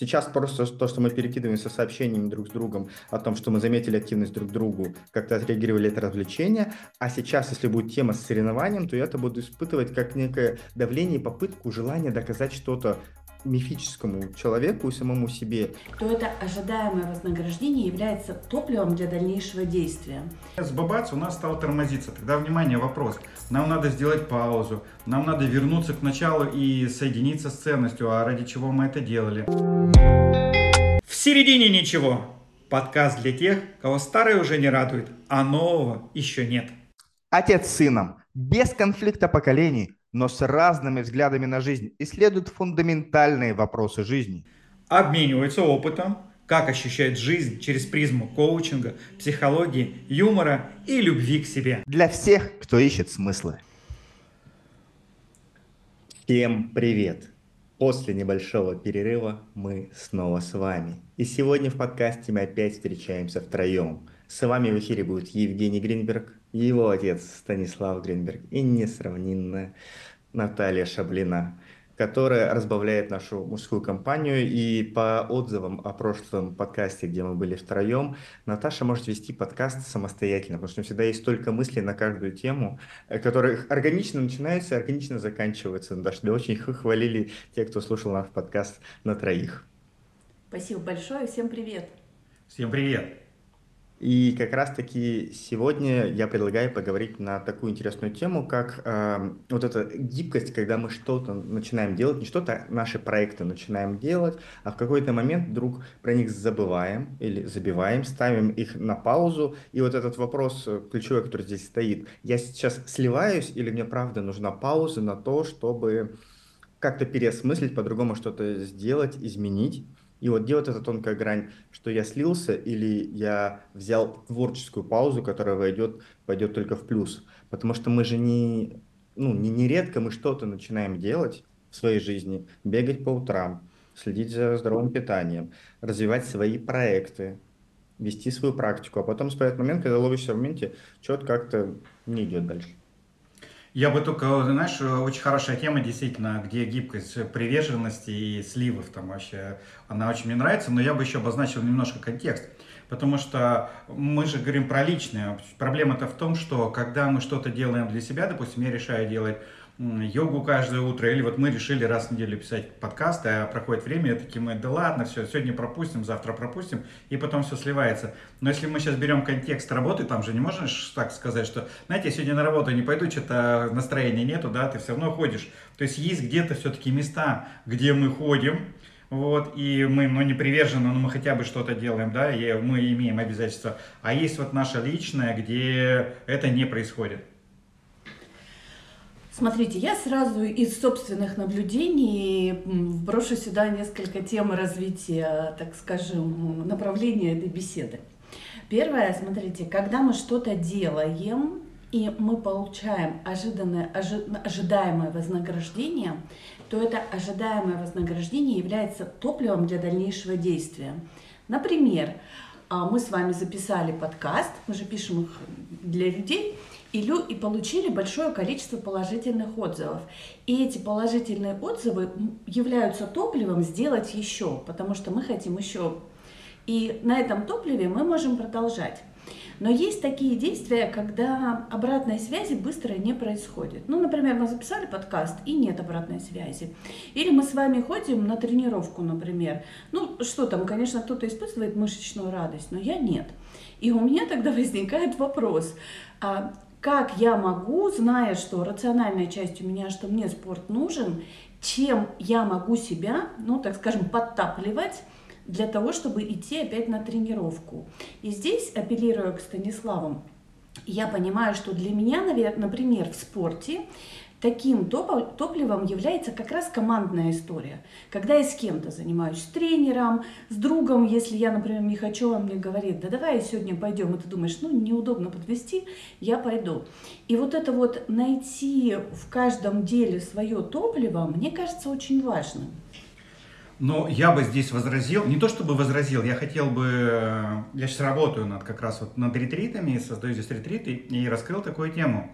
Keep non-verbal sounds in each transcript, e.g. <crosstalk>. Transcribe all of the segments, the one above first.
Сейчас просто то, что мы перекидываемся сообщениями друг с другом о том, что мы заметили активность друг другу, как-то отреагировали это развлечение, а сейчас, если будет тема с соревнованием, то я это буду испытывать как некое давление, попытку, желание доказать что-то мифическому человеку и самому себе. То это ожидаемое вознаграждение является топливом для дальнейшего действия. С бабац у нас стал тормозиться. Тогда, внимание, вопрос. Нам надо сделать паузу, нам надо вернуться к началу и соединиться с ценностью, а ради чего мы это делали. В середине ничего. Подкаст для тех, кого старое уже не радует, а нового еще нет. Отец с сыном, без конфликта поколений – но с разными взглядами на жизнь, исследуют фундаментальные вопросы жизни. Обмениваются опытом, как ощущает жизнь через призму коучинга, психологии, юмора и любви к себе. Для всех, кто ищет смыслы. Всем привет! После небольшого перерыва мы снова с вами. И сегодня в подкасте мы опять встречаемся втроем. С вами в эфире будет Евгений Гринберг, его отец Станислав Гринберг и несравненная Наталья Шаблина, которая разбавляет нашу мужскую компанию. И по отзывам о прошлом подкасте, где мы были втроем, Наташа может вести подкаст самостоятельно, потому что всегда есть столько мыслей на каждую тему, э, которые органично начинаются и органично заканчиваются. Наташа, да очень хвалили те, кто слушал наш подкаст на троих. Спасибо большое, всем привет. Всем привет. И как раз-таки сегодня я предлагаю поговорить на такую интересную тему, как э, вот эта гибкость, когда мы что-то начинаем делать, не что-то, а наши проекты начинаем делать, а в какой-то момент вдруг про них забываем или забиваем, ставим их на паузу. И вот этот вопрос э, ключевой, который здесь стоит, я сейчас сливаюсь или мне правда нужна пауза на то, чтобы как-то переосмыслить, по-другому что-то сделать, изменить. И вот где вот эта тонкая грань, что я слился или я взял творческую паузу, которая войдет, пойдет только в плюс. Потому что мы же не, ну, не нередко мы что-то начинаем делать в своей жизни, бегать по утрам, следить за здоровым питанием, развивать свои проекты, вести свою практику, а потом наступает момент, когда ловишься в моменте, что-то как-то не идет дальше. Я бы только, знаешь, очень хорошая тема, действительно, где гибкость приверженности и сливов там вообще, она очень мне нравится, но я бы еще обозначил немножко контекст. Потому что мы же говорим про личное. Проблема-то в том, что когда мы что-то делаем для себя, допустим, я решаю делать йогу каждое утро, или вот мы решили раз в неделю писать подкасты, а проходит время, и такие мы, да ладно, все, сегодня пропустим, завтра пропустим, и потом все сливается. Но если мы сейчас берем контекст работы, там же не можешь так сказать, что, знаете, я сегодня на работу не пойду, что-то настроения нету, да, ты все равно ходишь. То есть есть где-то все-таки места, где мы ходим, вот, и мы, ну, не привержены, но мы хотя бы что-то делаем, да, и мы имеем обязательства. А есть вот наше личное, где это не происходит. Смотрите, я сразу из собственных наблюдений брошу сюда несколько тем развития, так скажем, направления этой беседы. Первое, смотрите, когда мы что-то делаем, и мы получаем ожиданное, ожи, ожидаемое вознаграждение, то это ожидаемое вознаграждение является топливом для дальнейшего действия. Например, а, мы с вами записали подкаст, мы же пишем их для людей, и, лю, и получили большое количество положительных отзывов. И эти положительные отзывы являются топливом сделать еще, потому что мы хотим еще. И на этом топливе мы можем продолжать. Но есть такие действия, когда обратной связи быстро не происходит. Ну, например, мы записали подкаст и нет обратной связи. Или мы с вами ходим на тренировку, например. Ну, что там, конечно, кто-то испытывает мышечную радость, но я нет. И у меня тогда возникает вопрос, а как я могу, зная, что рациональная часть у меня, что мне спорт нужен, чем я могу себя, ну, так скажем, подтапливать для того, чтобы идти опять на тренировку. И здесь, апеллируя к Станиславу, я понимаю, что для меня, например, в спорте таким топливом является как раз командная история. Когда я с кем-то занимаюсь, с тренером, с другом, если я, например, не хочу, он мне говорит, да давай сегодня пойдем, и ты думаешь, ну неудобно подвести, я пойду. И вот это вот найти в каждом деле свое топливо, мне кажется очень важным. Но я бы здесь возразил, не то чтобы возразил, я хотел бы, я сейчас работаю над как раз вот над ретритами, создаю здесь ретриты и раскрыл такую тему.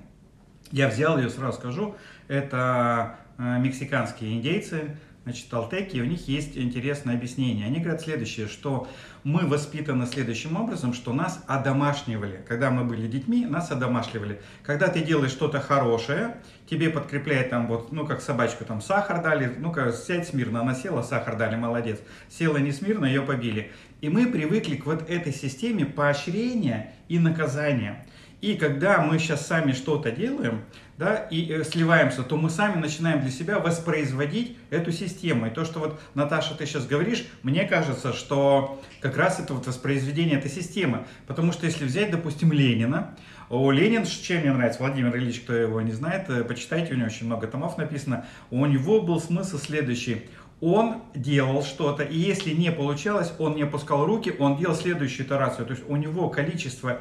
Я взял ее, сразу скажу, это э, мексиканские индейцы, значит, Алтеки, у них есть интересное объяснение. Они говорят следующее, что мы воспитаны следующим образом, что нас одомашнивали. Когда мы были детьми, нас одомашливали. Когда ты делаешь что-то хорошее, тебе подкрепляет там вот, ну как собачку там сахар дали, ну-ка сядь смирно, она села, сахар дали, молодец. Села не смирно, ее побили. И мы привыкли к вот этой системе поощрения и наказания. И когда мы сейчас сами что-то делаем, да, и э, сливаемся, то мы сами начинаем для себя воспроизводить эту систему. И то, что вот, Наташа, ты сейчас говоришь, мне кажется, что как раз это вот воспроизведение этой системы. Потому что если взять, допустим, Ленина, у Ленин, чем мне нравится, Владимир Ильич, кто его не знает, э, почитайте, у него очень много томов написано. У него был смысл следующий он делал что-то, и если не получалось, он не опускал руки, он делал следующую итерацию. То есть у него количество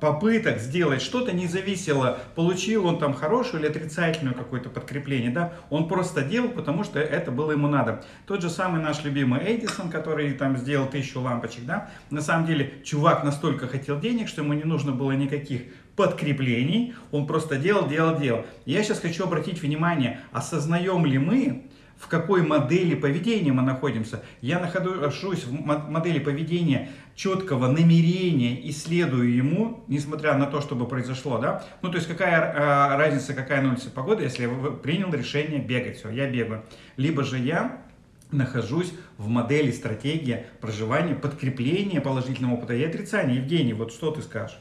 попыток сделать что-то не зависело, получил он там хорошую или отрицательную какое-то подкрепление, да, он просто делал, потому что это было ему надо. Тот же самый наш любимый Эдисон, который там сделал тысячу лампочек, да, на самом деле чувак настолько хотел денег, что ему не нужно было никаких подкреплений, он просто делал, делал, делал. Я сейчас хочу обратить внимание, осознаем ли мы, в какой модели поведения мы находимся. Я нахожусь в модели поведения четкого намерения и следую ему, несмотря на то, чтобы произошло, да. Ну, то есть какая э, разница, какая на улице погода, если я принял решение бегать, все, я бегаю. Либо же я нахожусь в модели стратегии проживания, подкрепления положительного опыта и отрицания. Евгений, вот что ты скажешь?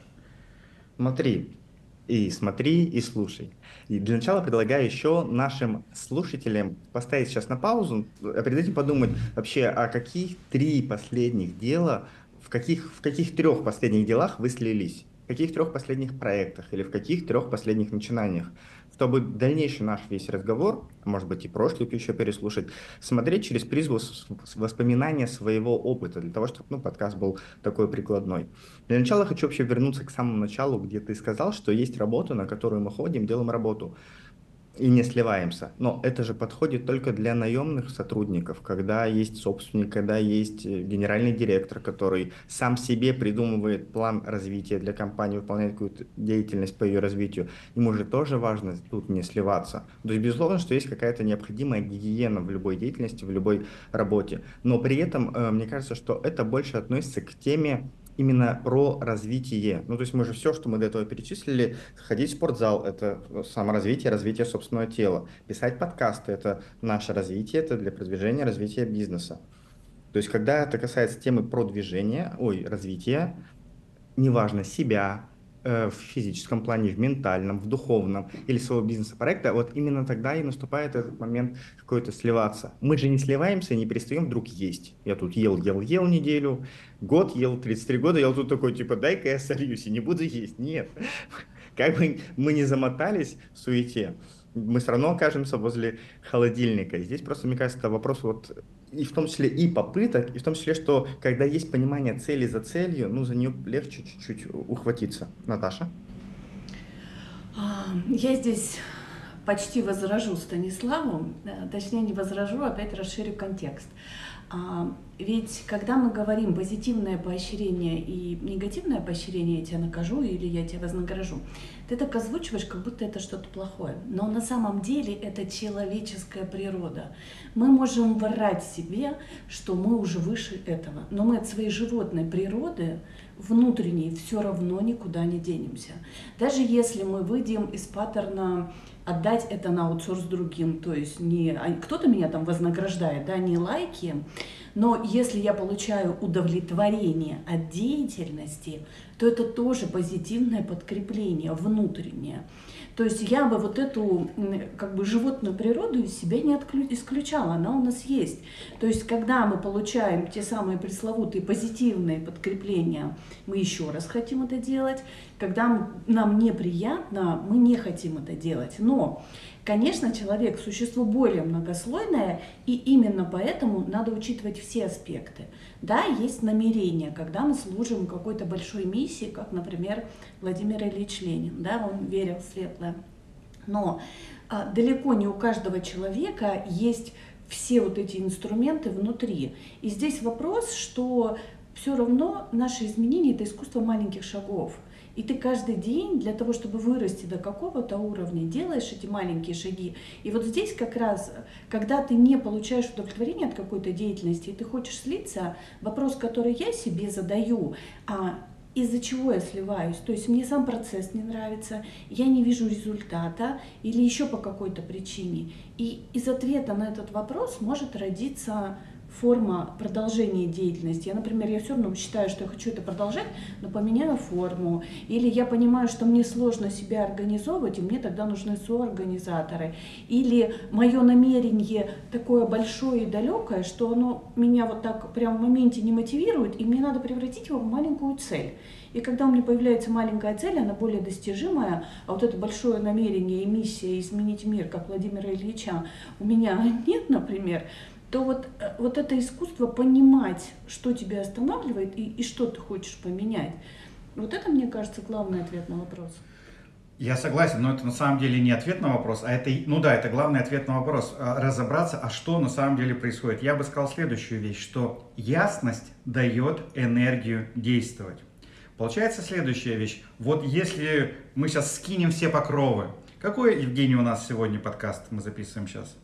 Смотри, и смотри, и слушай. Для начала предлагаю еще нашим слушателям поставить сейчас на паузу, а перед этим подумать вообще, а каких три последних дела, в каких, в каких трех последних делах вы слились? В каких трех последних проектах или в каких трех последних начинаниях? Чтобы дальнейший наш весь разговор, может быть и прошлый еще переслушать, смотреть через призму воспоминания своего опыта, для того, чтобы ну, подкаст был такой прикладной. Для начала хочу вообще вернуться к самому началу, где ты сказал, что есть работа, на которую мы ходим, делаем работу и не сливаемся. Но это же подходит только для наемных сотрудников, когда есть собственник, когда есть э, генеральный директор, который сам себе придумывает план развития для компании, выполняет какую-то деятельность по ее развитию. Ему же тоже важно тут не сливаться. То есть, безусловно, что есть какая-то необходимая гигиена в любой деятельности, в любой работе. Но при этом, э, мне кажется, что это больше относится к теме именно про развитие. Ну, то есть мы же все, что мы до этого перечислили, ходить в спортзал – это саморазвитие, развитие собственного тела. Писать подкасты – это наше развитие, это для продвижения, развития бизнеса. То есть когда это касается темы продвижения, ой, развития, неважно, себя, в физическом плане, в ментальном, в духовном или своего бизнес-проекта, вот именно тогда и наступает этот момент какой-то сливаться. Мы же не сливаемся не перестаем вдруг есть. Я тут ел, ел, ел неделю, год ел, 33 года, я тут такой, типа, дай-ка я сольюсь и не буду есть. Нет. <laughs> Как бы мы не замотались в суете, мы все равно окажемся возле холодильника. И здесь просто, мне кажется, вопрос вот и в том числе и попыток, и в том числе, что когда есть понимание цели за целью, ну, за нее легче чуть-чуть ухватиться. Наташа? А, я здесь почти возражу Станиславу, э, точнее не возражу, опять расширю контекст. А, ведь когда мы говорим позитивное поощрение и негативное поощрение, я тебя накажу или я тебя вознагражу, ты так озвучиваешь, как будто это что-то плохое. Но на самом деле это человеческая природа. Мы можем врать себе, что мы уже выше этого, но мы от своей животной природы внутренней все равно никуда не денемся. Даже если мы выйдем из паттерна отдать это на аутсорс другим. То есть не а, кто-то меня там вознаграждает, да, не лайки, но если я получаю удовлетворение от деятельности, то это тоже позитивное подкрепление внутреннее. То есть я бы вот эту как бы животную природу из себя не исключала, она у нас есть. То есть когда мы получаем те самые пресловутые позитивные подкрепления, мы еще раз хотим это делать. Когда нам неприятно, мы не хотим это делать. Но Конечно, человек – существо более многослойное, и именно поэтому надо учитывать все аспекты. Да, есть намерение, когда мы служим какой-то большой миссии, как, например, Владимир Ильич Ленин, да, он верил в светлое. Но а, далеко не у каждого человека есть все вот эти инструменты внутри. И здесь вопрос, что все равно наши изменения – это искусство маленьких шагов – И ты каждый день для того, чтобы вырасти до какого-то уровня, делаешь эти маленькие шаги. И вот здесь как раз, когда ты не получаешь удовлетворение от какой-то деятельности, и ты хочешь слиться, вопрос, который я себе задаю, а из-за чего я сливаюсь. То есть мне сам процесс не нравится, я не вижу результата или еще по какой-то причине. И из ответа на этот вопрос может родиться форма продолжения деятельности. Я, например, я все равно считаю, что я хочу это продолжать, но поменяю форму. Или я понимаю, что мне сложно себя организовывать, и мне тогда нужны соорганизаторы. Или мое намерение такое большое и далекое, что оно меня вот так прямо в моменте не мотивирует, и мне надо превратить его в маленькую цель. И когда у меня появляется маленькая цель, она более достижимая, а вот это большое намерение и миссия изменить мир, как Владимира Ильича, у меня <laughs> нет, например, то вот, э, вот это искусство понимать, что тебя останавливает и, и что ты хочешь поменять, вот это, мне кажется, главный ответ на вопрос. Я согласен, но это на самом деле не ответ на вопрос, а это, ну да, это главный ответ на вопрос. А, разобраться, а что на самом деле происходит. Я бы сказал следующую вещь, что ясность дает энергию действовать. Получается следующая вещь. Вот если мы сейчас скинем все покровы, какой, Евгений, у нас сегодня подкаст мы записываем сейчас?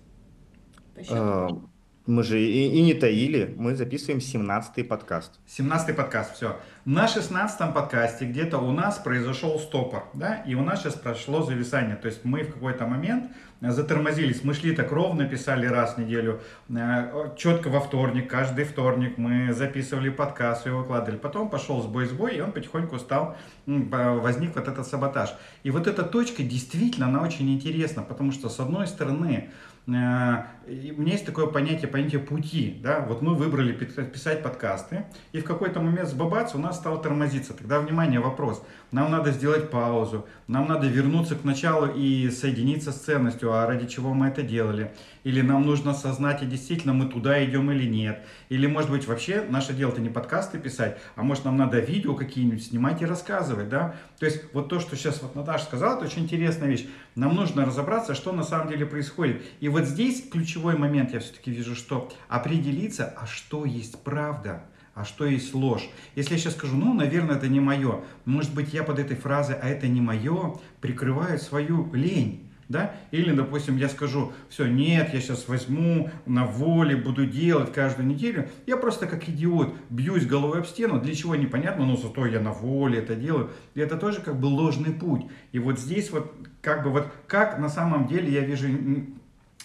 Мы же и, и не таили, мы записываем 17-й подкаст. 17-й подкаст, все. На 16-м подкасте где-то у нас произошел стопор, да, и у нас сейчас прошло зависание. То есть мы в какой-то момент затормозились. Мы шли так ровно, писали раз в неделю, э, четко во вторник, каждый вторник мы записывали подкаст и выкладывали. Потом пошел сбой-сбой, и он потихоньку стал, возник вот этот саботаж. И вот эта точка действительно, она очень интересна, потому что с одной стороны, Э, у меня есть такое понятие, понятие пути. Да? Вот мы выбрали писать подкасты, и в какой-то момент с бабац у нас стало тормозиться. Тогда, внимание, вопрос. Нам надо сделать паузу, нам надо вернуться к началу и соединиться с ценностью, а ради чего мы это делали. Или нам нужно осознать, и действительно мы туда идем или нет. Или, может быть, вообще наше дело-то не подкасты писать, а может нам надо видео какие-нибудь снимать и рассказывать. Да? То есть вот то, что сейчас вот Наташа сказала, это очень интересная вещь. Нам нужно разобраться, что на самом деле происходит. И вот здесь ключевой момент, я все-таки вижу, что определиться, а что есть правда, а что есть ложь. Если я сейчас скажу, ну, наверное, это не мое, может быть, я под этой фразой, а это не мое, прикрываю свою лень. Да? Или, допустим, я скажу, все, нет, я сейчас возьму на воле, буду делать каждую неделю. Я просто как идиот бьюсь головой об стену, для чего непонятно, но зато я на воле это делаю. И это тоже как бы ложный путь. И вот здесь вот как бы вот как на самом деле я вижу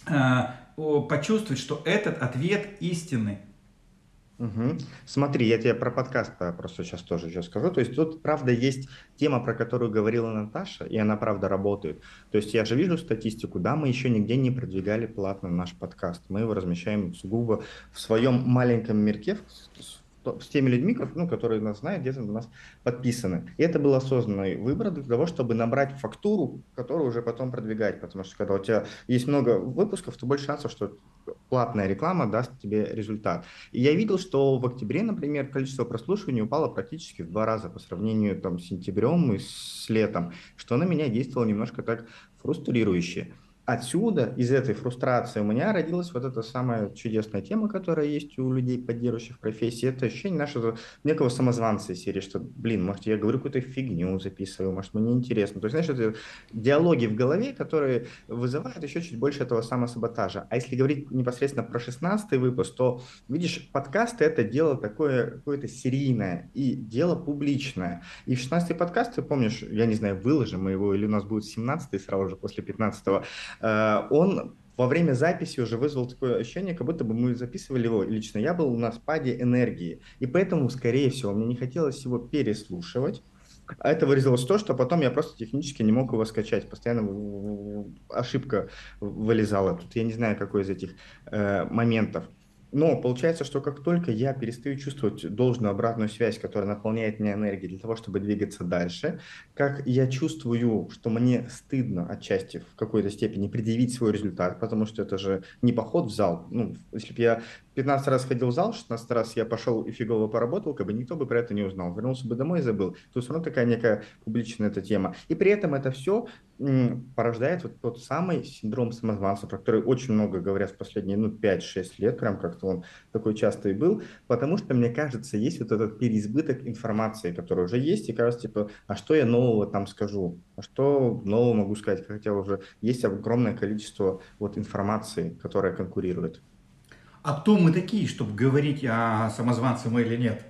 э, почувствовать, что этот ответ истинный. Угу. Смотри, я тебе про подкаст просто сейчас тоже еще скажу. То есть тут, правда, есть тема, про которую говорила Наташа, и она, правда, работает. То есть я же вижу статистику, да, мы еще нигде не продвигали платно наш подкаст. Мы его размещаем сугубо в своем маленьком мирке, с теми людьми, ну, которые нас знают, где-то на нас подписаны. И это был осознанный выбор для того, чтобы набрать фактуру, которую уже потом продвигать. Потому что когда у тебя есть много выпусков, то больше шансов, что платная реклама даст тебе результат. И я видел, что в октябре, например, количество прослушиваний упало практически в два раза по сравнению там, с сентябрем и с летом, что на меня действовало немножко так фрустрирующе отсюда, из этой фрустрации у меня родилась вот эта самая чудесная тема, которая есть у людей, поддерживающих профессии. Это ощущение нашего некого самозванца из серии, что, блин, может, я говорю какую-то фигню записываю, может, мне интересно. То есть, знаешь, это диалоги в голове, которые вызывают еще чуть больше этого самосаботажа. А если говорить непосредственно про 16 выпуск, то, видишь, подкасты — это дело такое какое-то серийное и дело публичное. И в 16 подкаст, ты помнишь, я не знаю, выложим мы его или у нас будет 17 сразу же после 15 -го, он во время записи уже вызвал такое ощущение, как будто бы мы записывали его лично. Я был на спаде энергии, и поэтому, скорее всего, мне не хотелось его переслушивать. А это выразилось в то, что потом я просто технически не мог его скачать. Постоянно ошибка вылезала. Тут я не знаю, какой из этих э, моментов. Но получается, что как только я перестаю чувствовать должную обратную связь, которая наполняет меня энергией для того, чтобы двигаться дальше, как я чувствую, что мне стыдно отчасти в какой-то степени предъявить свой результат, потому что это же не поход в зал. Ну, если бы я 15 раз ходил в зал, 16 раз я пошел и фигово поработал, как бы никто бы про это не узнал. Вернулся бы домой и забыл. То есть все равно такая некая публичная эта тема. И при этом это все порождает вот тот самый синдром самозванца, про который очень много говорят в последние ну, 5-6 лет, прям как-то он такой частый был, потому что, мне кажется, есть вот этот переизбыток информации, который уже есть, и кажется, типа, а что я нового там скажу, а что нового могу сказать, хотя уже есть огромное количество вот информации, которая конкурирует. А кто мы такие, чтобы говорить о самозванце мы или нет?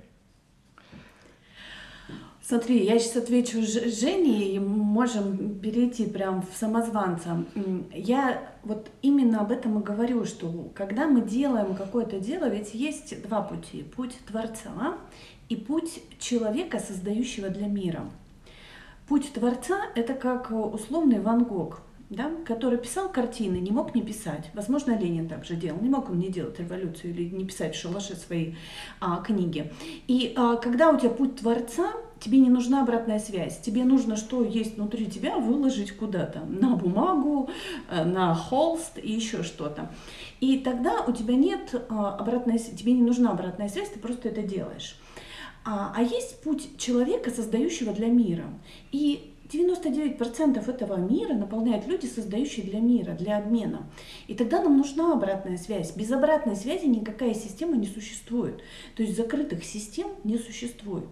Смотри, я сейчас отвечу Жене, и можем перейти прям в самозванца. Я вот именно об этом и говорю, что когда мы делаем какое-то дело, ведь есть два пути. Путь Творца и путь человека, создающего для мира. Путь Творца – это как условный Ван Гог – да, который писал картины, не мог не писать. Возможно, Ленин также делал. Не мог он не делать революцию или не писать в шалаше свои а, книги. И а, когда у тебя путь творца, тебе не нужна обратная связь. Тебе нужно, что есть внутри тебя, выложить куда-то. На бумагу, э, на холст и еще что-то. И тогда у тебя нет а, обратной тебе не нужна обратная связь, ты просто это делаешь. А, а есть путь человека, создающего для мира. И 99% этого мира наполняют люди, создающие для мира, для обмена. И тогда нам нужна обратная связь. Без обратной связи никакая система не существует. То есть закрытых систем не существует.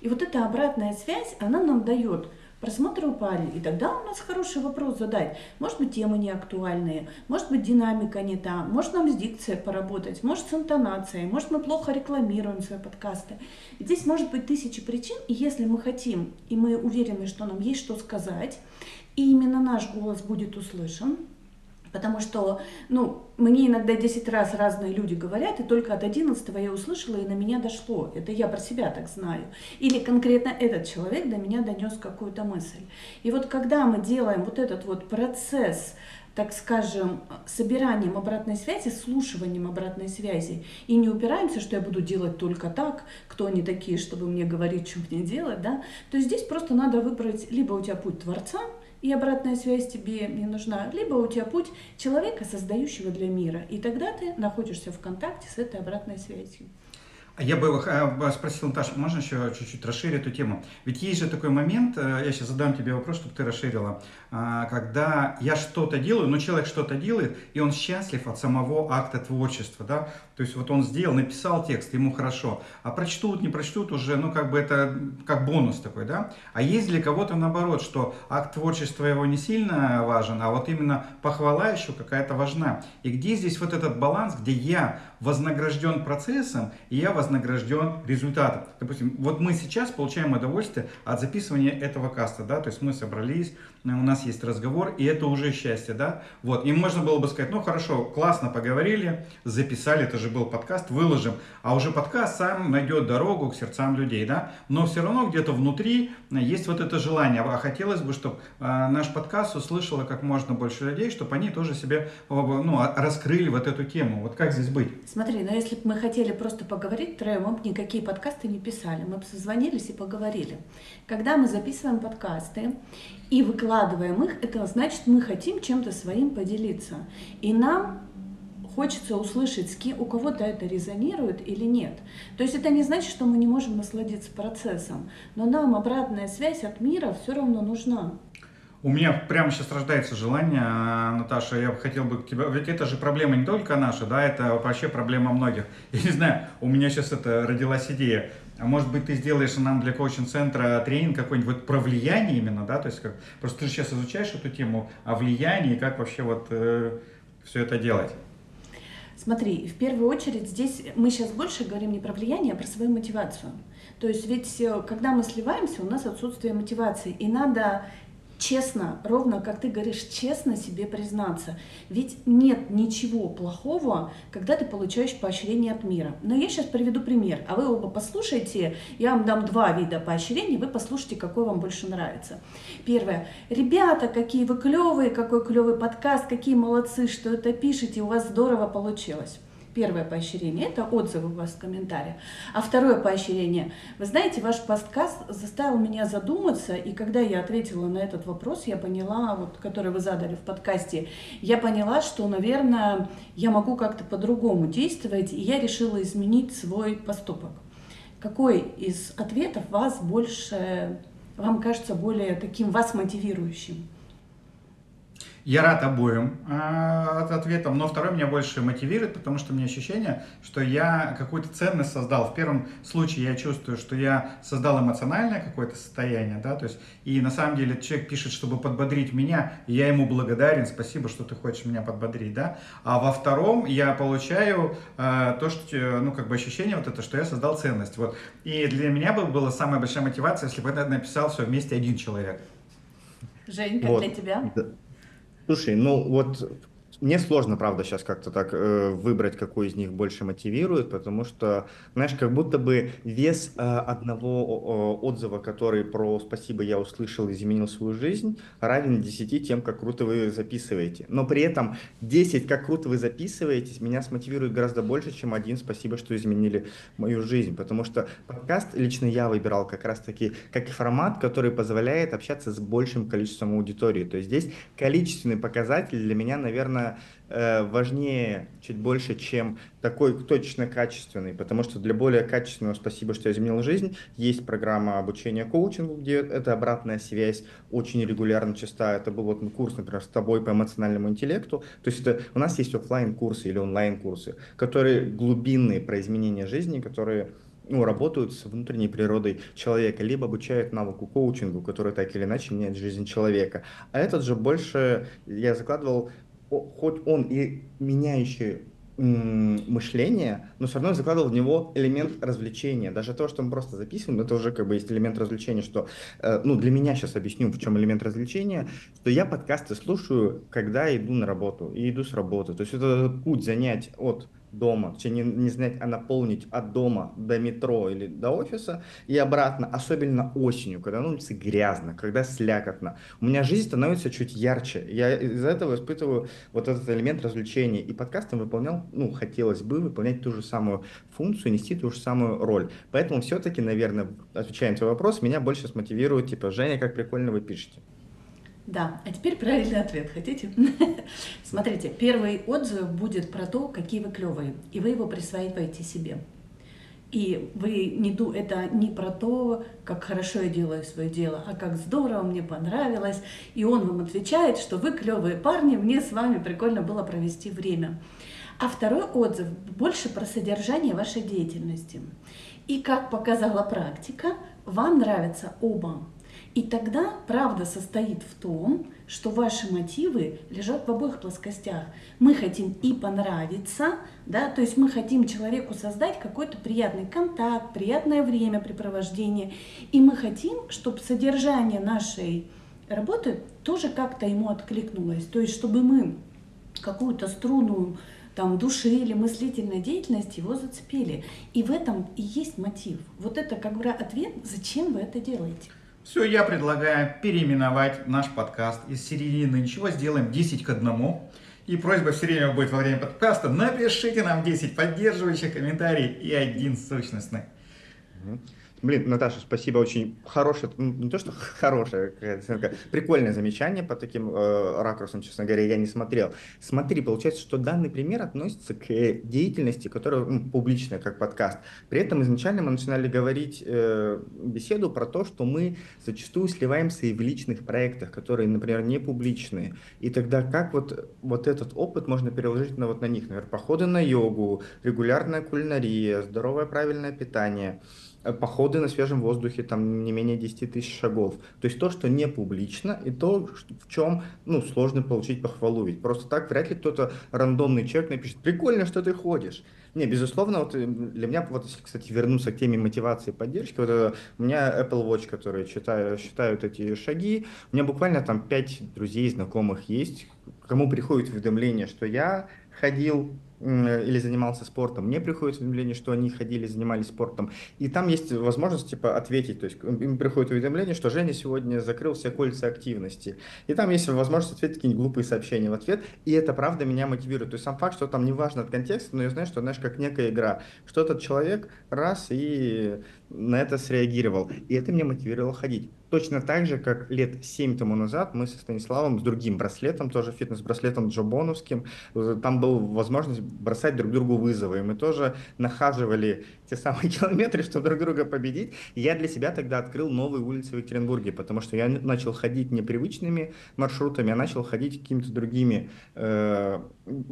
И вот эта обратная связь, она нам дает просмотры упали. И тогда у нас хороший вопрос задать. Может быть, темы не актуальные, может быть, динамика не та, может, нам с дикцией поработать, может, с интонацией, может, мы плохо рекламируем свои подкасты. Здесь может быть тысячи причин, и если мы хотим, и мы уверены, что нам есть что сказать, и именно наш голос будет услышан, Потому что, ну, мне иногда 10 раз разные люди говорят, и только от 11 я услышала, и на меня дошло. Это я про себя так знаю. Или конкретно этот человек до меня донес какую-то мысль. И вот когда мы делаем вот этот вот процесс, так скажем, собиранием обратной связи, слушанием обратной связи, и не упираемся, что я буду делать только так, кто они такие, чтобы мне говорить, что мне делать, да, то здесь просто надо выбрать, либо у тебя путь Творца, и обратная связь тебе не нужна, либо у тебя путь человека, создающего для мира, и тогда ты находишься в контакте с этой обратной связью. А я бы э, спросил, Наташа, можно еще чуть-чуть расширить эту тему? Ведь есть же такой момент, э, я сейчас задам тебе вопрос, чтобы ты расширила, а, когда я что-то делаю, но человек что-то делает, и он счастлив от самого акта творчества, да? То есть вот он сделал, написал текст, ему хорошо, а прочтут, не прочтут уже, ну как бы это как бонус такой, да? А есть для кого-то наоборот, что акт творчества его не сильно важен, а вот именно похвала еще какая-то важна. И где здесь вот этот баланс, где я вознагражден процессом, и я вознагражден результатом. Допустим, вот мы сейчас получаем удовольствие от записывания этого каста, да, то есть мы собрались, у нас есть разговор, и это уже счастье, да, вот, и можно было бы сказать, ну хорошо, классно поговорили, записали, это же был подкаст, выложим, а уже подкаст сам найдет дорогу к сердцам людей, да, но все равно где-то внутри есть вот это желание, а хотелось бы, чтобы а, наш подкаст услышало как можно больше людей, чтобы они тоже себе, ну, раскрыли вот эту тему, вот как здесь быть? Смотри, но если бы мы хотели просто поговорить втроем, мы бы никакие подкасты не писали, мы бы созвонились и поговорили. Когда мы записываем подкасты и выкладываем их, это значит, мы хотим чем-то своим поделиться. И нам хочется услышать, у кого-то это резонирует или нет. То есть это не значит, что мы не можем насладиться процессом, но нам обратная связь от мира все равно нужна. У меня прямо сейчас рождается желание, Наташа, я хотел бы к тебе, ведь это же проблема не только наша, да, это вообще проблема многих. <laughs> Я не знаю, у меня сейчас это родилась идея. А может быть, ты сделаешь нам для коучинг-центра тренинг какой-нибудь вот про влияние именно, да, то есть как, просто ты же сейчас изучаешь эту тему о влиянии, как вообще вот э, все это делать. Смотри, в первую очередь здесь мы сейчас больше говорим не про влияние, а про свою мотивацию. То есть ведь э, когда мы сливаемся, у нас отсутствие мотивации, и надо честно, ровно как ты говоришь, честно себе признаться. Ведь нет ничего плохого, когда ты получаешь поощрение от мира. Но я сейчас приведу пример, а вы оба послушайте, я вам дам два вида поощрений, вы послушайте, какой вам больше нравится. Первое. Ребята, какие вы клевые, какой клевый подкаст, какие молодцы, что это пишете, у вас здорово получилось. Первое поощрение – это отзывы у вас в комментариях. А второе поощрение – вы знаете, ваш подкаст заставил меня задуматься, и когда я ответила на этот вопрос, я поняла, вот, который вы задали в подкасте, я поняла, что, наверное, я могу как-то по-другому действовать, и я решила изменить свой поступок. Какой из ответов вас больше, вам кажется более таким вас мотивирующим? Я рад обоим э, ответам, но второй меня больше мотивирует, потому что у меня ощущение, что я какую-то ценность создал. В первом случае я чувствую, что я создал эмоциональное какое-то состояние, да, то есть, и на самом деле человек пишет, чтобы подбодрить меня, и я ему благодарен, спасибо, что ты хочешь меня подбодрить, да. А во втором я получаю э, то, что, ну, как бы ощущение вот это, что я создал ценность, вот. И для меня бы была самая большая мотивация, если бы это написал все вместе один человек. Жень, как вот. для тебя? Слушай, ну вот мне сложно, правда, сейчас как-то так э, выбрать, какой из них больше мотивирует, потому что, знаешь, как будто бы вес э, одного э, отзыва, который про «спасибо, я услышал, изменил свою жизнь», равен 10 тем, как круто вы записываете. Но при этом 10, как круто вы записываетесь, меня смотивирует гораздо больше, чем один «спасибо, что изменили мою жизнь», потому что подкаст лично я выбирал как раз-таки как формат, который позволяет общаться с большим количеством аудитории. То есть здесь количественный показатель для меня, наверное, Э, важнее чуть больше, чем такой точно качественный, потому что для более качественного «Спасибо, что я изменил жизнь» есть программа обучения коучингу, где это обратная связь очень регулярно часто. Это был вот курс, например, с тобой по эмоциональному интеллекту. То есть это, у нас есть офлайн курсы или онлайн-курсы, которые глубинные про изменение жизни, которые ну, работают с внутренней природой человека, либо обучают навыку коучингу, который так или иначе меняет жизнь человека. А этот же больше я закладывал хоть он и меняющий мышление, но все равно закладывал в него элемент развлечения. Даже то, что мы просто записываем, это уже как бы есть элемент развлечения, что, э, ну, для меня сейчас объясню, в чем элемент развлечения, что я подкасты слушаю, когда иду на работу и иду с работы. То есть это путь занять от дома, точнее не, не знать, а наполнить от дома до метро или до офиса и обратно, особенно осенью, когда ну, грязно, когда слякотно. У меня жизнь становится чуть ярче. Я из-за этого испытываю вот этот элемент развлечения. И подкастом выполнял, ну, хотелось бы выполнять ту же самую функцию, нести ту же самую роль. Поэтому все-таки, наверное, отвечая на твой вопрос, меня больше смотивирует, типа, Женя, как прикольно вы пишете. Да, а теперь правильный ответ. Хотите? <laughs> Смотрите, первый отзыв будет про то, какие вы клевые, и вы его присваиваете себе. И вы не ду, это не про то, как хорошо я делаю свое дело, а как здорово мне понравилось. И он вам отвечает, что вы клевые парни, мне с вами прикольно было провести время. А второй отзыв больше про содержание вашей деятельности. И как показала практика, вам нравятся оба и тогда правда состоит в том, что ваши мотивы лежат в обоих плоскостях. Мы хотим и понравиться, да, то есть мы хотим человеку создать какой-то приятный контакт, приятное времяпрепровождение, и мы хотим, чтобы содержание нашей работы тоже как-то ему откликнулось, то есть чтобы мы какую-то струну там, души или мыслительной деятельности его зацепили. И в этом и есть мотив. Вот это как бы ответ, зачем вы это делаете. Все, я предлагаю переименовать наш подкаст из середины «Ничего» сделаем 10 к 1. И просьба все время будет во время подкаста, напишите нам 10 поддерживающих комментариев и один сущностный. Блин, Наташа, спасибо, очень хорошее, не то что хорошее, прикольное замечание по таким э, ракурсам, честно говоря, я не смотрел. Смотри, получается, что данный пример относится к деятельности, которая ну, публичная, как подкаст. При этом изначально мы начинали говорить э, беседу про то, что мы зачастую сливаемся и в личных проектах, которые, например, не публичные. И тогда как вот, вот этот опыт можно переложить на, вот на них, например, походы на йогу, регулярная кулинария, здоровое правильное питание – Э, походы на свежем воздухе, там не менее 10 тысяч шагов. То есть то, что не публично, и то, в чем ну, сложно получить похвалу. Ведь просто так вряд ли кто-то рандомный человек напишет, прикольно, что ты ходишь. Не, безусловно, вот э, для меня, вот если, кстати, вернуться к теме мотивации и поддержки, вот это, у меня Apple Watch, который читаю, считают эти шаги, у меня буквально там 5 друзей, знакомых есть, кому приходит уведомление, что я ходил или занимался спортом, мне приходит уведомление, что они ходили, занимались спортом. И там есть возможность типа ответить, то есть им приходит уведомление, что Женя сегодня закрыл все кольца активности. И там есть возможность ответить какие-нибудь глупые сообщения в ответ, и это правда меня мотивирует. То есть сам факт, что там не важно от контекста, но я знаю, что, знаешь, как некая игра, что этот человек раз и на это среагировал. И это меня мотивировало ходить. Точно так же, как лет 7 тому назад мы со Станиславом, с другим браслетом, тоже фитнес-браслетом Джобоновским, там была возможность бросать друг другу вызовы. И мы тоже нахаживали те самые <laughs> километры, чтобы друг друга победить. Я для себя тогда открыл новые улицы в Екатеринбурге, потому что я начал ходить непривычными маршрутами, а начал ходить какими-то другими э,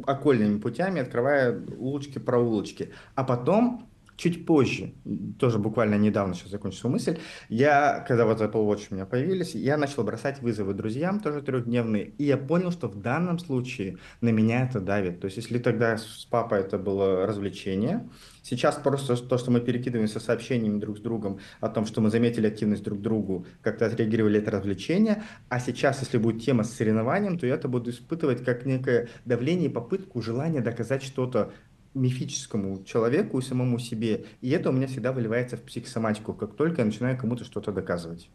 окольными путями, открывая улочки-проулочки. А потом чуть позже, тоже буквально недавно сейчас закончил мысль, я, когда вот Apple Watch у меня появились, я начал бросать вызовы друзьям, тоже трехдневные, и я понял, что в данном случае на меня это давит. То есть если тогда с папой это было развлечение, Сейчас просто то, что мы перекидываемся сообщениями друг с другом о том, что мы заметили активность друг другу, как-то отреагировали это развлечение, а сейчас, если будет тема с соревнованием, то я это буду испытывать как некое давление, попытку, желание доказать что-то мифическому человеку и самому себе. И это у меня всегда выливается в психосоматику, как только я начинаю кому-то что-то доказывать.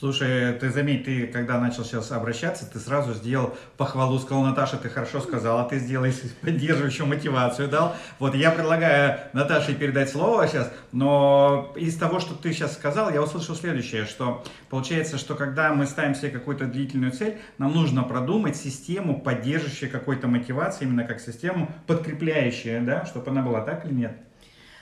Слушай, ты заметь, ты когда начал сейчас обращаться, ты сразу сделал похвалу, сказал, Наташа, ты хорошо сказала, ты сделай поддерживающую мотивацию дал. Вот я предлагаю Наташе передать слово сейчас, но из того, что ты сейчас сказал, я услышал следующее, что получается, что когда мы ставим себе какую-то длительную цель, нам нужно продумать систему, поддерживающую какой-то мотивации, именно как систему, подкрепляющую, да, чтобы она была так или нет?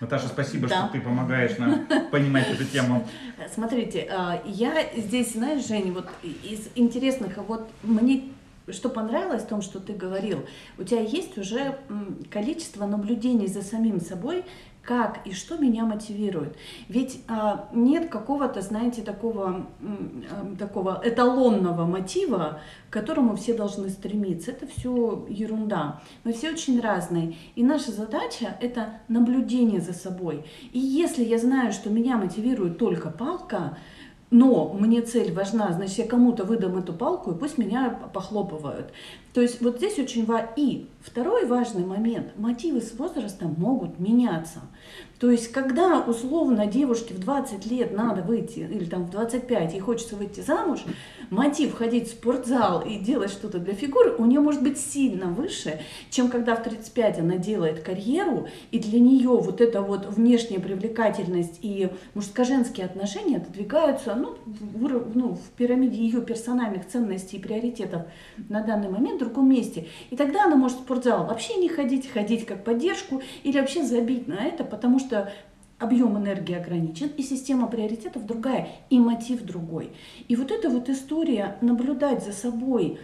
Наташа, спасибо, да. что ты помогаешь нам понимать эту тему. <laughs> Смотрите, а, я здесь, знаешь, Женя, вот из интересных, вот мне что понравилось в том, что ты говорил, у тебя есть уже количество наблюдений за самим собой, как и что меня мотивирует. Ведь а, нет какого-то, знаете, такого, такого эталонного мотива, к которому все должны стремиться. Это все ерунда. Мы все очень разные. И наша задача – это наблюдение за собой. И если я знаю, что меня мотивирует только палка, но мне цель важна, значит, я кому-то выдам эту палку, и пусть меня похлопывают. То есть вот здесь очень важно. И второй важный момент. Мотивы с возрастом могут меняться. То есть, когда условно девушке в 20 лет надо выйти, или там в 25, ей хочется выйти замуж, мотив ходить в спортзал и делать что-то для фигуры у нее может быть сильно выше, чем когда в 35 она делает карьеру, и для нее вот эта вот внешняя привлекательность и мужско-женские отношения отодвигаются ну, в, ну, в пирамиде ее персональных ценностей и приоритетов на данный момент в другом месте. И тогда она может в спортзал вообще не ходить, ходить как поддержку или вообще забить на это, потому что объем энергии ограничен, и система приоритетов другая, и мотив другой. И вот эта вот история наблюдать за собой,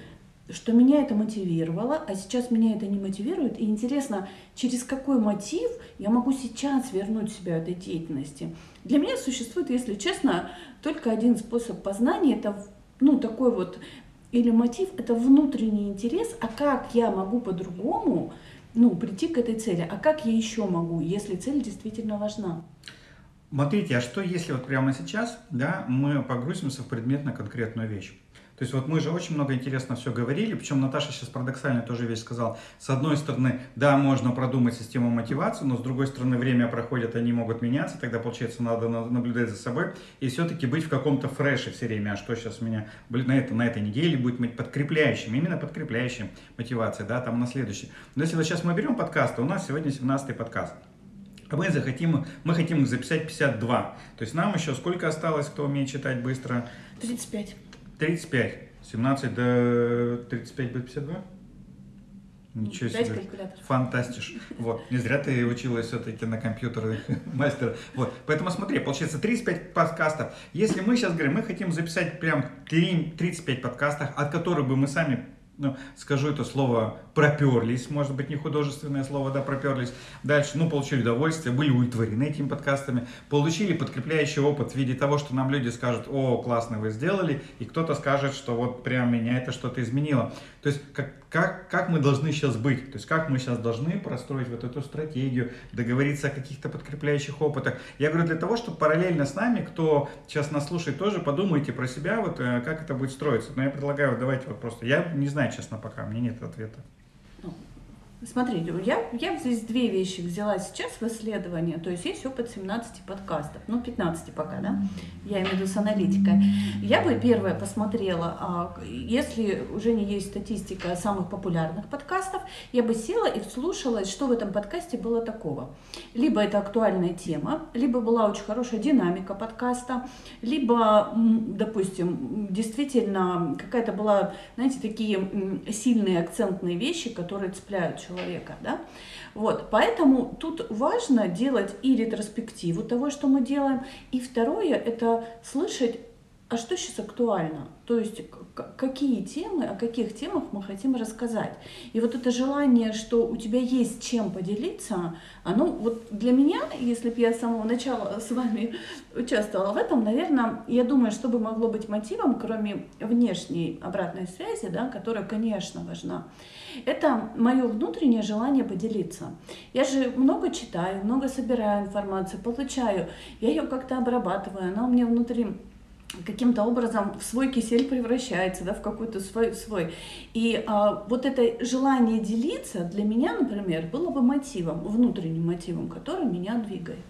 что меня это мотивировало, а сейчас меня это не мотивирует. И интересно, через какой мотив я могу сейчас вернуть себя этой деятельности. Для меня существует, если честно, только один способ познания. Это ну, такой вот или мотив – это внутренний интерес, а как я могу по-другому ну, прийти к этой цели, а как я еще могу, если цель действительно важна. Смотрите, а что если вот прямо сейчас да, мы погрузимся в предметно конкретную вещь? То есть вот мы же очень много интересно все говорили, причем Наташа сейчас парадоксально тоже вещь сказал. С одной стороны, да, можно продумать систему мотивации, но с другой стороны, время проходит, они могут меняться, тогда, получается, надо наблюдать за собой и все-таки быть в каком-то фреше все время. А что сейчас у меня на, это, на этой неделе будет подкрепляющим, именно подкрепляющим мотивация, да, там на следующий. Но если вот сейчас мы берем подкасты, у нас сегодня 17-й подкаст. А мы захотим, мы хотим их записать 52. То есть нам еще сколько осталось, кто умеет читать быстро? 35. 35. 17 до 35 будет 52? Ничего себе. Фантастиш. Вот. Не зря ты училась все-таки на компьютерах <laughs> мастер. Вот. Поэтому смотри, получается 35 подкастов. Если мы сейчас говорим, мы хотим записать прям 35 подкастов, от которых бы мы сами ну, скажу это слово, проперлись, может быть, не художественное слово, да, проперлись. Дальше, ну, получили удовольствие, были удовлетворены этими подкастами, получили подкрепляющий опыт в виде того, что нам люди скажут, о, классно вы сделали, и кто-то скажет, что вот прям меня это что-то изменило. То есть, как, как, как мы должны сейчас быть, то есть, как мы сейчас должны простроить вот эту стратегию, договориться о каких-то подкрепляющих опытах. Я говорю для того, чтобы параллельно с нами, кто сейчас нас слушает, тоже подумайте про себя, вот э, как это будет строиться. Но я предлагаю, давайте вот просто, я не знаю, честно, пока, мне нет ответа. Смотрите, я, я здесь две вещи взяла сейчас в исследование. То есть есть опыт 17 подкастов, ну 15 пока, да? Я имею в виду с аналитикой. Я бы первое посмотрела, а, если уже не есть статистика самых популярных подкастов, я бы села и вслушалась, что в этом подкасте было такого. Либо это актуальная тема, либо была очень хорошая динамика подкаста, либо, допустим, действительно какая-то была, знаете, такие сильные акцентные вещи, которые цепляют человека человека, да, вот, поэтому тут важно делать и ретроспективу того, что мы делаем, и второе, это слышать а что сейчас актуально? То есть какие темы, о каких темах мы хотим рассказать. И вот это желание, что у тебя есть чем поделиться, оно вот для меня, если бы я с самого начала с вами участвовала в этом, наверное, я думаю, что бы могло быть мотивом, кроме внешней обратной связи, да, которая, конечно, важна, это мое внутреннее желание поделиться. Я же много читаю, много собираю информацию, получаю, я ее как-то обрабатываю, она у меня внутри каким-то образом в свой кисель превращается, да, в какой-то свой, свой. И а, вот это желание делиться для меня, например, было бы мотивом, внутренним мотивом, который меня двигает.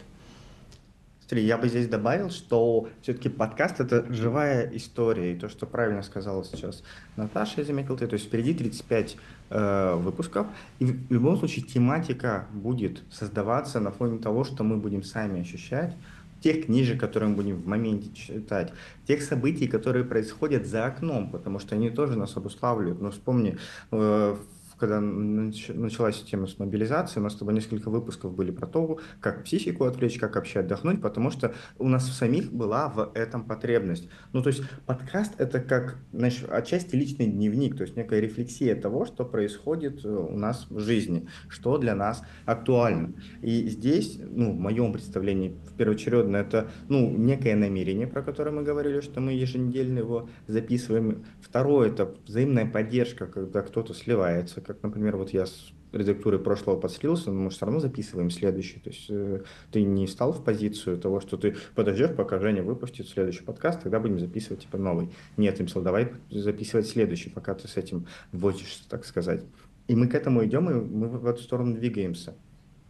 Смотри, я бы здесь добавил, что все-таки подкаст это живая история. И то, что правильно сказала сейчас Наташа, я заметил ты, то есть впереди 35 э, выпусков. И в любом случае тематика будет создаваться на фоне того, что мы будем сами ощущать тех книжек, которые мы будем в моменте читать, тех событий, которые происходят за окном, потому что они тоже нас обуславливают. Ну, вспомни, э, когда началась тема с мобилизацией, у нас с тобой несколько выпусков были про то, как психику отвлечь, как вообще отдохнуть, потому что у нас самих была в этом потребность. Ну, то есть подкаст — это как, знаешь, отчасти личный дневник, то есть некая рефлексия того, что происходит э, у нас в жизни, что для нас актуально. И здесь, ну, в моем представлении, в первоочередно, это, ну, некое намерение, про которое мы говорили, что мы еженедельно его записываем. Второе — это взаимная поддержка, когда кто-то сливается, как, например, вот я с редактуры прошлого подслился, но мы все равно записываем следующий. То есть э, ты не стал в позицию того, что ты подождешь, пока Женя выпустит следующий подкаст, тогда будем записывать типа новый. Нет, им сказал, давай записывать следующий, пока ты с этим возишься, так сказать. И мы к этому идем, и мы в эту сторону двигаемся.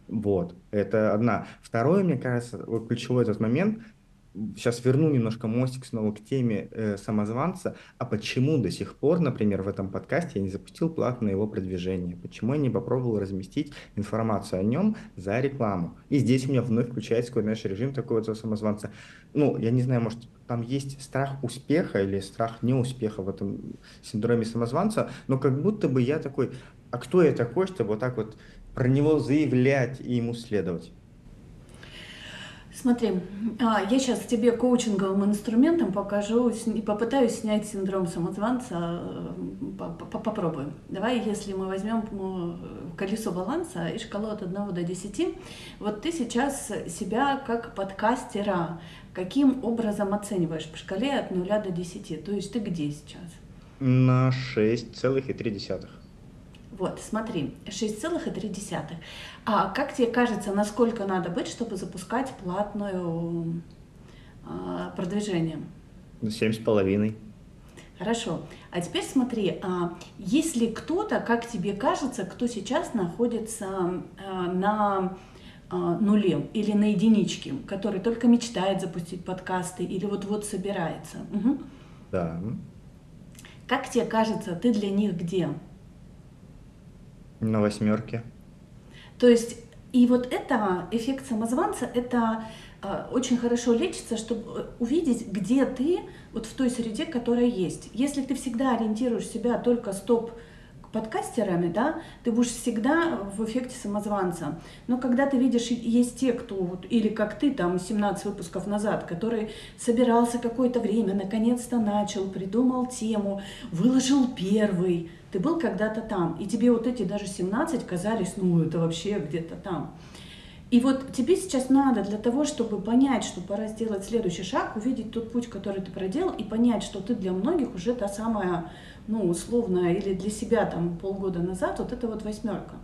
Вот, это одна. Второе, мне кажется, вот ключевой этот момент, сейчас верну немножко мостик снова к теме э, самозванца. А почему до сих пор, например, в этом подкасте я не запустил платное его продвижение? Почему я не попробовал разместить информацию о нем за рекламу? И здесь у меня вновь включается какой-то наш режим такого вот самозванца. Ну, я не знаю, может, там есть страх успеха или страх неуспеха в этом синдроме самозванца, но как будто бы я такой, а кто я такой, чтобы вот так вот про него заявлять и ему следовать? Смотри, а, я сейчас тебе коучинговым инструментом покажу и попытаюсь снять синдром самозванца. Э, попробуем. Давай, если мы возьмем ну, колесо баланса и шкалу от 1 до 10, вот ты сейчас себя как подкастера каким образом оцениваешь по шкале от 0 до 10? То есть ты где сейчас? На 6,3. Вот, смотри, 6,3. А как тебе кажется, насколько надо быть, чтобы запускать платную а, продвижение? Семь с половиной. Хорошо. А теперь смотри, а, если кто-то, как тебе кажется, кто сейчас находится а, на нуле или на единичке, который только мечтает запустить подкасты или вот-вот собирается. Угу. Да. Как тебе кажется, ты для них где? На восьмерке. То есть, и вот это, эффект самозванца, это э, очень хорошо лечится, чтобы увидеть, где ты вот в той среде, которая есть. Если ты всегда ориентируешь себя только стоп подкастерами, да, ты будешь всегда в эффекте самозванца. Но когда ты видишь, есть те, кто, вот, или как ты, там, 17 выпусков назад, который собирался какое-то время, наконец-то начал, придумал тему, выложил первый, ты был когда-то там, и тебе вот эти даже 17 казались, ну, это вообще где-то там. И вот тебе сейчас надо для того, чтобы понять, что пора сделать следующий шаг, увидеть тот путь, который ты проделал, и понять, что ты для многих уже та самая, ну, условная, или для себя там полгода назад, вот это вот восьмерка.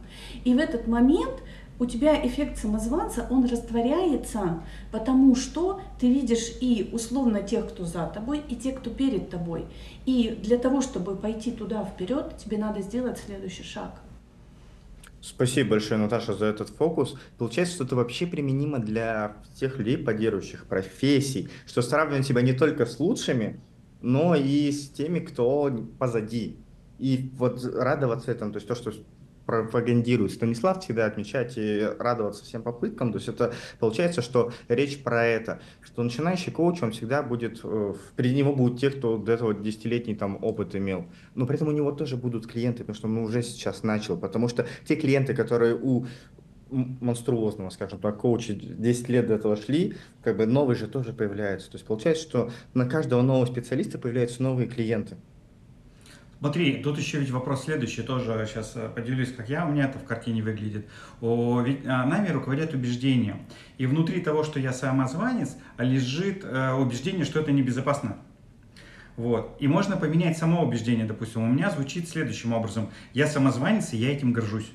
И в этот момент у тебя эффект самозванца, он растворяется, потому что ты видишь и условно тех, кто за тобой, и тех, кто перед тобой. И для того, чтобы пойти туда вперед, тебе надо сделать следующий шаг. Спасибо большое, Наташа, за этот фокус. Получается, что это вообще применимо для всех людей, поддерживающих профессий, что сравнивать себя не только с лучшими, но и с теми, кто позади. И вот радоваться этому, то есть то, что пропагандирует Станислав, всегда отмечать и радоваться всем попыткам. То есть это получается, что речь про это, что начинающий коуч, он всегда будет, э, впереди него будут те, кто до этого десятилетний там опыт имел. Но при этом у него тоже будут клиенты, потому что он уже сейчас начал. Потому что те клиенты, которые у монструозного, скажем так, коуча 10 лет до этого шли, как бы новые же тоже появляются. То есть получается, что на каждого нового специалиста появляются новые клиенты. Смотри, тут еще ведь вопрос следующий, тоже сейчас э, поделюсь, как я, у меня это в картине выглядит. О, ведь а, нами руководят убеждения. И внутри того, что я самозванец, лежит э, убеждение, что это небезопасно. Вот. И можно поменять само убеждение, допустим. У меня звучит следующим образом. Я самозванец, и я этим горжусь.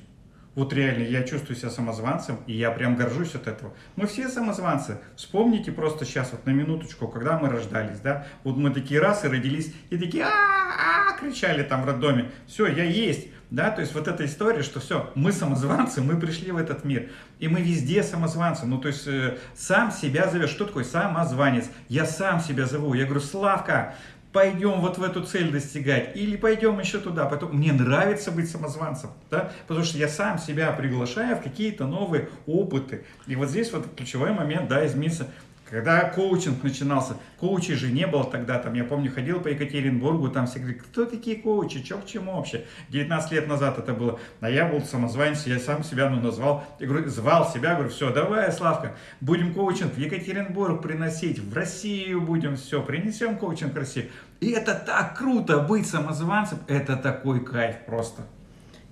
Вот реально, я чувствую себя самозванцем, и я прям горжусь от этого. Мы все самозванцы. Вспомните просто сейчас, вот на минуточку, когда мы рождались, да, вот мы такие раз и родились, и такие -а, -а кричали там в роддоме. Все, я есть. Да, то есть вот эта история, что все, мы самозванцы, мы пришли в этот мир, и мы везде самозванцы, ну то есть э, сам себя зовешь, что такое самозванец, я сам себя зову, я говорю, Славка, пойдем вот в эту цель достигать, или пойдем еще туда. Потом, мне нравится быть самозванцем, да, потому что я сам себя приглашаю в какие-то новые опыты. И вот здесь вот ключевой момент, да, измениться когда коучинг начинался, коучей же не было тогда, там, я помню, ходил по Екатеринбургу, там все говорили, кто такие коучи, что к чему вообще? 19 лет назад это было, а я был самозванец, я сам себя, ну, назвал, я говорю, звал себя, говорю, все, давай, Славка, будем коучинг в Екатеринбург приносить, в Россию будем, все, принесем коучинг в Россию. И это так круто, быть самозванцем, это такой кайф просто.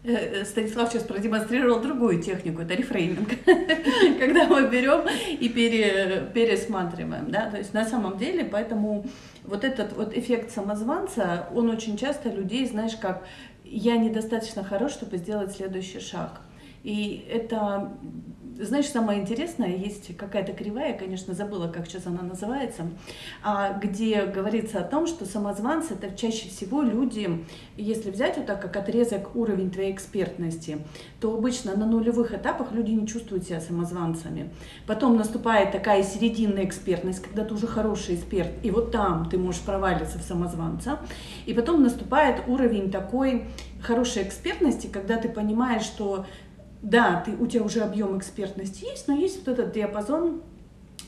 Э, Станислав сейчас продемонстрировал другую технику, это рефрейминг, <laughs> когда мы берем и пере, пересматриваем, да, то есть на самом деле, поэтому вот этот вот эффект самозванца, он очень часто людей, знаешь, как я недостаточно хорош, чтобы сделать следующий шаг. И это знаешь, самое интересное, есть какая-то кривая, конечно, забыла, как сейчас она называется, а, где говорится о том, что самозванцы это чаще всего люди, если взять вот так как отрезок уровень твоей экспертности, то обычно на нулевых этапах люди не чувствуют себя самозванцами. Потом наступает такая серединная экспертность, когда ты уже хороший эксперт, и вот там ты можешь провалиться в самозванца. И потом наступает уровень такой хорошей экспертности, когда ты понимаешь, что да, ты, у тебя уже объем экспертности есть, но есть вот этот диапазон,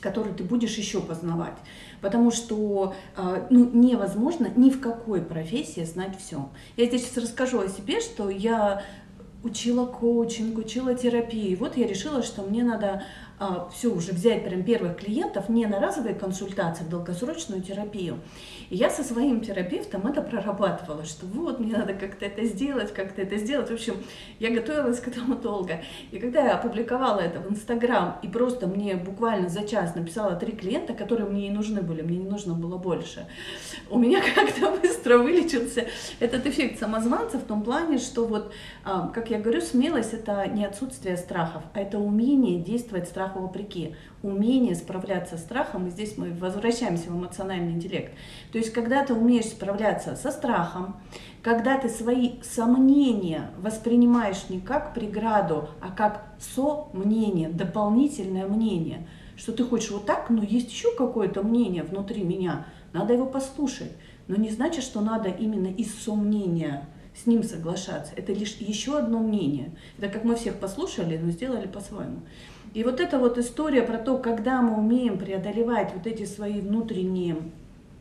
который ты будешь еще познавать. Потому что а, ну, невозможно ни в какой профессии знать все. Я здесь сейчас расскажу о себе, что я учила коучинг, учила терапию. И вот я решила, что мне надо а, все уже взять прям первых клиентов не на разовые консультации, а в долгосрочную терапию. И я со своим терапевтом это прорабатывала, что вот мне надо как-то это сделать, как-то это сделать. В общем, я готовилась к этому долго. И когда я опубликовала это в Инстаграм и просто мне буквально за час написала три клиента, которые мне и нужны были, мне не нужно было больше, у меня <laughs> как-то быстро вылечился этот эффект самозванца в том плане, что вот, а, как я говорю, смелость это не отсутствие страхов, а это умение действовать страху вопреки, умение справляться с страхом, и здесь мы возвращаемся в эмоциональный интеллект. То есть, когда ты умеешь справляться со страхом, когда ты свои сомнения воспринимаешь не как преграду, а как со-мнение, дополнительное мнение, что ты хочешь вот так, но есть еще какое-то мнение внутри меня, надо его послушать. Но не значит, что надо именно из сомнения с ним соглашаться. Это лишь еще одно мнение. Это как мы всех послушали, но сделали по-своему. И вот эта вот история про то, когда мы умеем преодолевать вот эти свои внутренние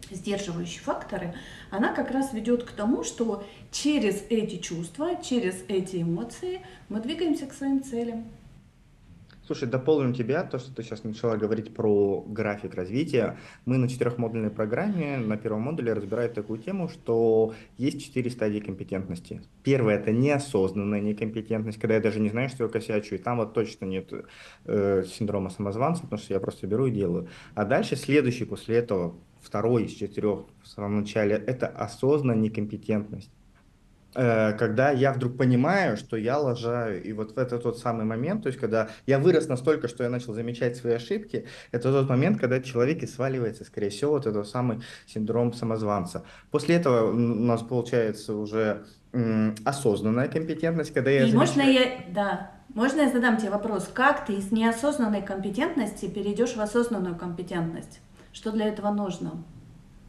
сдерживающие факторы, она как раз ведет к тому, что через эти чувства, через эти эмоции мы двигаемся к своим целям. Слушай, дополним тебя, то, что ты сейчас начала говорить про график развития. Мы на четырехмодульной программе на первом модуле разбираем такую тему, что есть четыре стадии компетентности. Первая – это неосознанная некомпетентность, когда я даже не знаю, что я косячу, и там вот точно нет э, синдрома самозванца, потому что я просто беру и делаю. А дальше следующий после этого, второй из четырех в самом начале, это осознанная некомпетентность когда я вдруг понимаю, что я лажаю. И вот в этот тот самый момент, то есть когда я вырос настолько, что я начал замечать свои ошибки, это тот момент, когда человек и сваливается, скорее всего, вот этот самый синдром самозванца. После этого у нас получается уже осознанная компетентность, когда я И замечаю... можно я, да, можно я задам тебе вопрос, как ты из неосознанной компетентности перейдешь в осознанную компетентность? Что для этого нужно?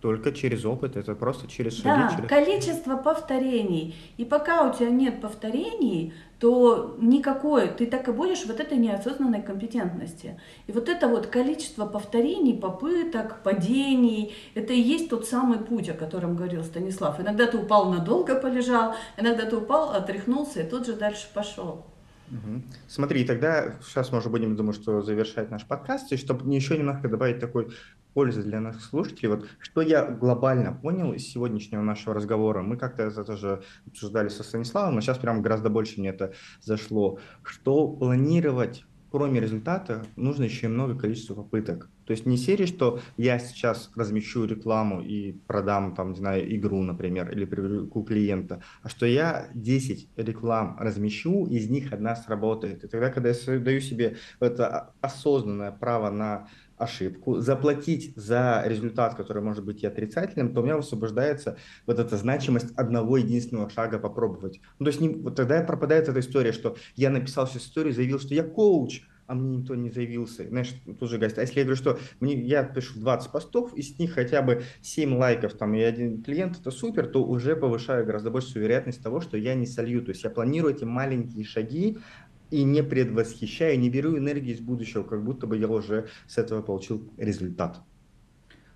Только через опыт, это просто через шаги. Да, через... количество повторений. И пока у тебя нет повторений, то никакой, ты так и будешь вот этой неосознанной компетентности. И вот это вот количество повторений, попыток, падений, это и есть тот самый путь, о котором говорил Станислав. Иногда ты упал надолго, полежал, иногда ты упал, отряхнулся и тут же дальше пошел. Угу. Смотри, тогда сейчас мы уже будем, думаю, что завершать наш подкаст, и чтобы еще немножко добавить такой пользы для наших слушателей. Вот что я глобально понял из сегодняшнего нашего разговора, мы как-то это тоже обсуждали со Станиславом, но сейчас прям гораздо больше мне это зашло, что планировать кроме результата нужно еще и много количества попыток. То есть не серии, что я сейчас размещу рекламу и продам, там, не знаю, игру, например, или привлеку клиента, а что я 10 реклам размещу, из них одна сработает. И тогда, когда я даю себе это осознанное право на ошибку, заплатить за результат, который может быть и отрицательным, то у меня высвобождается вот эта значимость одного единственного шага попробовать. Ну, то есть не, вот тогда пропадает эта история, что я написал всю историю, заявил, что я коуч, а мне никто не заявился. Знаешь, тут же гасит. А если я говорю, что мне, я пишу 20 постов, из них хотя бы 7 лайков там, и один клиент, это супер, то уже повышаю гораздо большую вероятность того, что я не солью. То есть я планирую эти маленькие шаги, и не предвосхищаю, не беру энергии из будущего, как будто бы я уже с этого получил результат.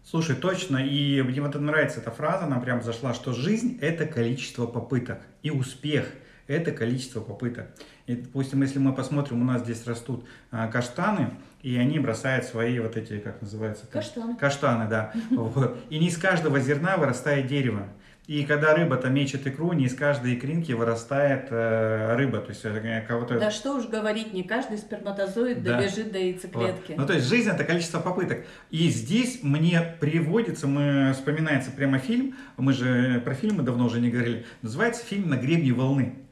Слушай, точно, и мне вот нравится эта фраза, она прям зашла, что жизнь – это количество попыток, и успех – это количество попыток. И, допустим, если мы посмотрим, у нас здесь растут а, каштаны, и они бросают свои вот эти, как называется? Каштаны. Каштаны, да. <laughs> Вот. И не из каждого зерна вырастает дерево. И когда рыба там мечет икру, не из каждой икринки вырастает э, рыба. То есть э, кого-то... Да что уж говорить, не каждый сперматозоид да. добежит до яйцеклетки. Вот. Ну то есть жизнь это количество попыток. И здесь мне приводится, мы, вспоминается прямо фильм, мы же про фильмы давно уже не говорили, называется фильм «На гребне волны».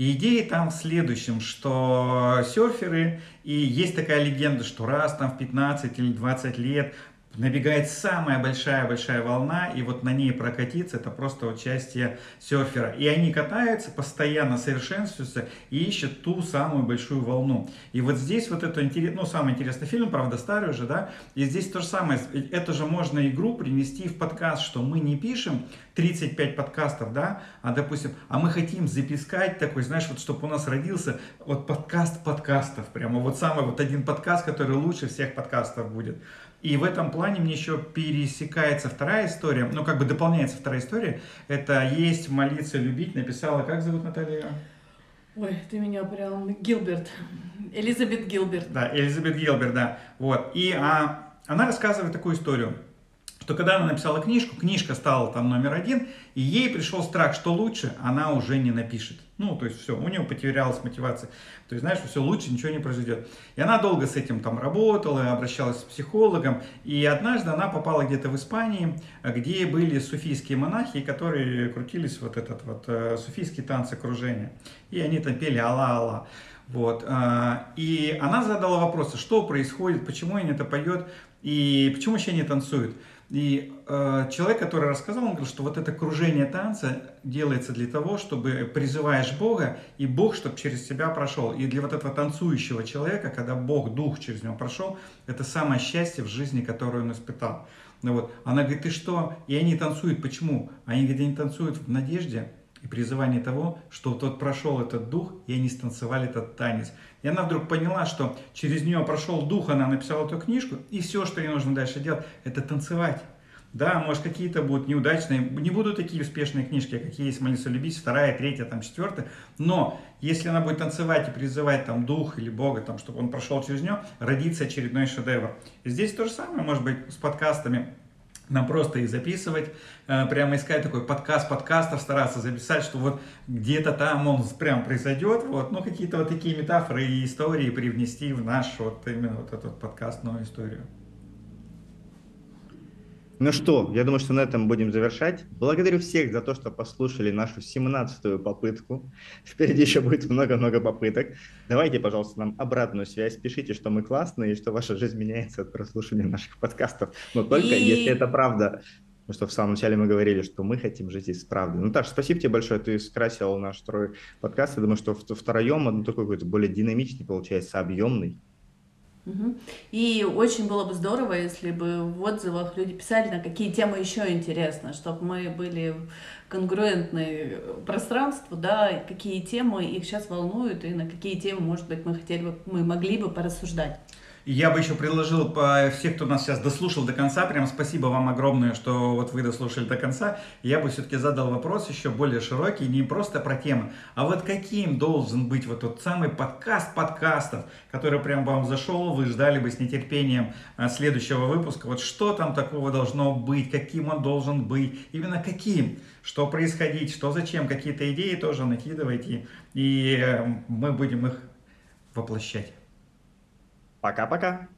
И идея там в следующем, что серферы, и есть такая легенда, что раз там в 15 или 20 лет набегает самая большая-большая волна, и вот на ней прокатиться, это просто участие серфера. И они катаются, постоянно совершенствуются и ищут ту самую большую волну. И вот здесь вот это, ну, самый интересный фильм, правда, старый уже, да, и здесь то же самое, это же можно игру принести в подкаст, что мы не пишем 35 подкастов, да, а, допустим, а мы хотим запискать такой, знаешь, вот чтобы у нас родился вот подкаст подкастов, прямо вот самый вот один подкаст, который лучше всех подкастов будет. И в этом плане мне еще пересекается вторая история, ну как бы дополняется вторая история. Это «Есть, молиться, любить» написала, как зовут Наталья? Ой, ты меня прям... Гилберт. Элизабет Гилберт. Да, Элизабет Гилберт, да. Вот. И а, она рассказывает такую историю что когда она написала книжку, книжка стала там номер один, и ей пришел страх, что лучше она уже не напишет. Ну, то есть все, у нее потерялась мотивация. То есть, знаешь, все лучше ничего не произойдет. И она долго с этим там работала, обращалась с психологом. И однажды она попала где-то в Испании, где были суфийские монахи, которые крутились вот этот вот э, суфийский танц окружения. И они там пели «Алла-Алла». Вот. Э, и она задала вопросы, что происходит, почему они это поет, и почему вообще не танцуют. И э, человек, который рассказал, он говорил, что вот это кружение танца делается для того, чтобы призываешь Бога, и Бог, чтобы через тебя прошел. И для вот этого танцующего человека, когда Бог, Дух через него прошел, это самое счастье в жизни, которое он испытал. Ну вот. Она говорит, ты что? И они танцуют. Почему? Они, говорят, они танцуют в надежде и призывании того, что тот прошел этот дух, и они станцевали этот танец. И она вдруг поняла, что через нее прошел дух, она написала эту книжку, и все, что ей нужно дальше делать, это танцевать. Да, может, какие-то будут неудачные, не будут такие успешные книжки, какие есть «Молиться любить», вторая, третья, там, четвертая, но если она будет танцевать и призывать там дух или Бога, там, чтобы он прошел через нее, родится очередной шедевр. И здесь то же самое, может быть, с подкастами. Нам просто их записывать, э, прямо искать такой подкаст подкастов, стараться записать, что вот где-то там он прям произойдет, вот, ну какие-то вот такие метафоры и истории привнести в наш вот именно вот этот подкаст, новую историю. Ну что, я думаю, что на этом будем завершать. Благодарю всех за то, что послушали нашу 17-ю попытку. Впереди еще будет много-много попыток. Давайте, пожалуйста, нам обратную связь. Пишите, что мы классные и что ваша жизнь меняется от прослушивания наших подкастов. Но только и... если это правда. Потому что в самом начале мы говорили, что мы хотим жить из правды. Ну, так, спасибо тебе большое, ты скрасил наш второй подкаст. Я думаю, что втроем он такой какой-то более динамичный получается, объемный. И очень было бы здорово, если бы в отзывах люди писали, на какие темы еще интересно, чтобы мы были конгруентны пространству, да, какие темы их сейчас волнуют и на какие темы, может быть, мы хотели бы, мы могли бы порассуждать. Я бы еще предложил по всех, кто нас сейчас дослушал до конца, прям спасибо вам огромное, что вот вы дослушали до конца. Я бы все-таки задал вопрос еще более широкий, не просто про темы, а вот каким должен быть вот тот самый подкаст подкастов, который прям вам зашел, вы ждали бы с нетерпением а, следующего выпуска. Вот что там такого должно быть, каким он должен быть, именно каким, что происходить, что зачем, какие-то идеи тоже накидывайте, и э, мы будем их воплощать. Пока-пока.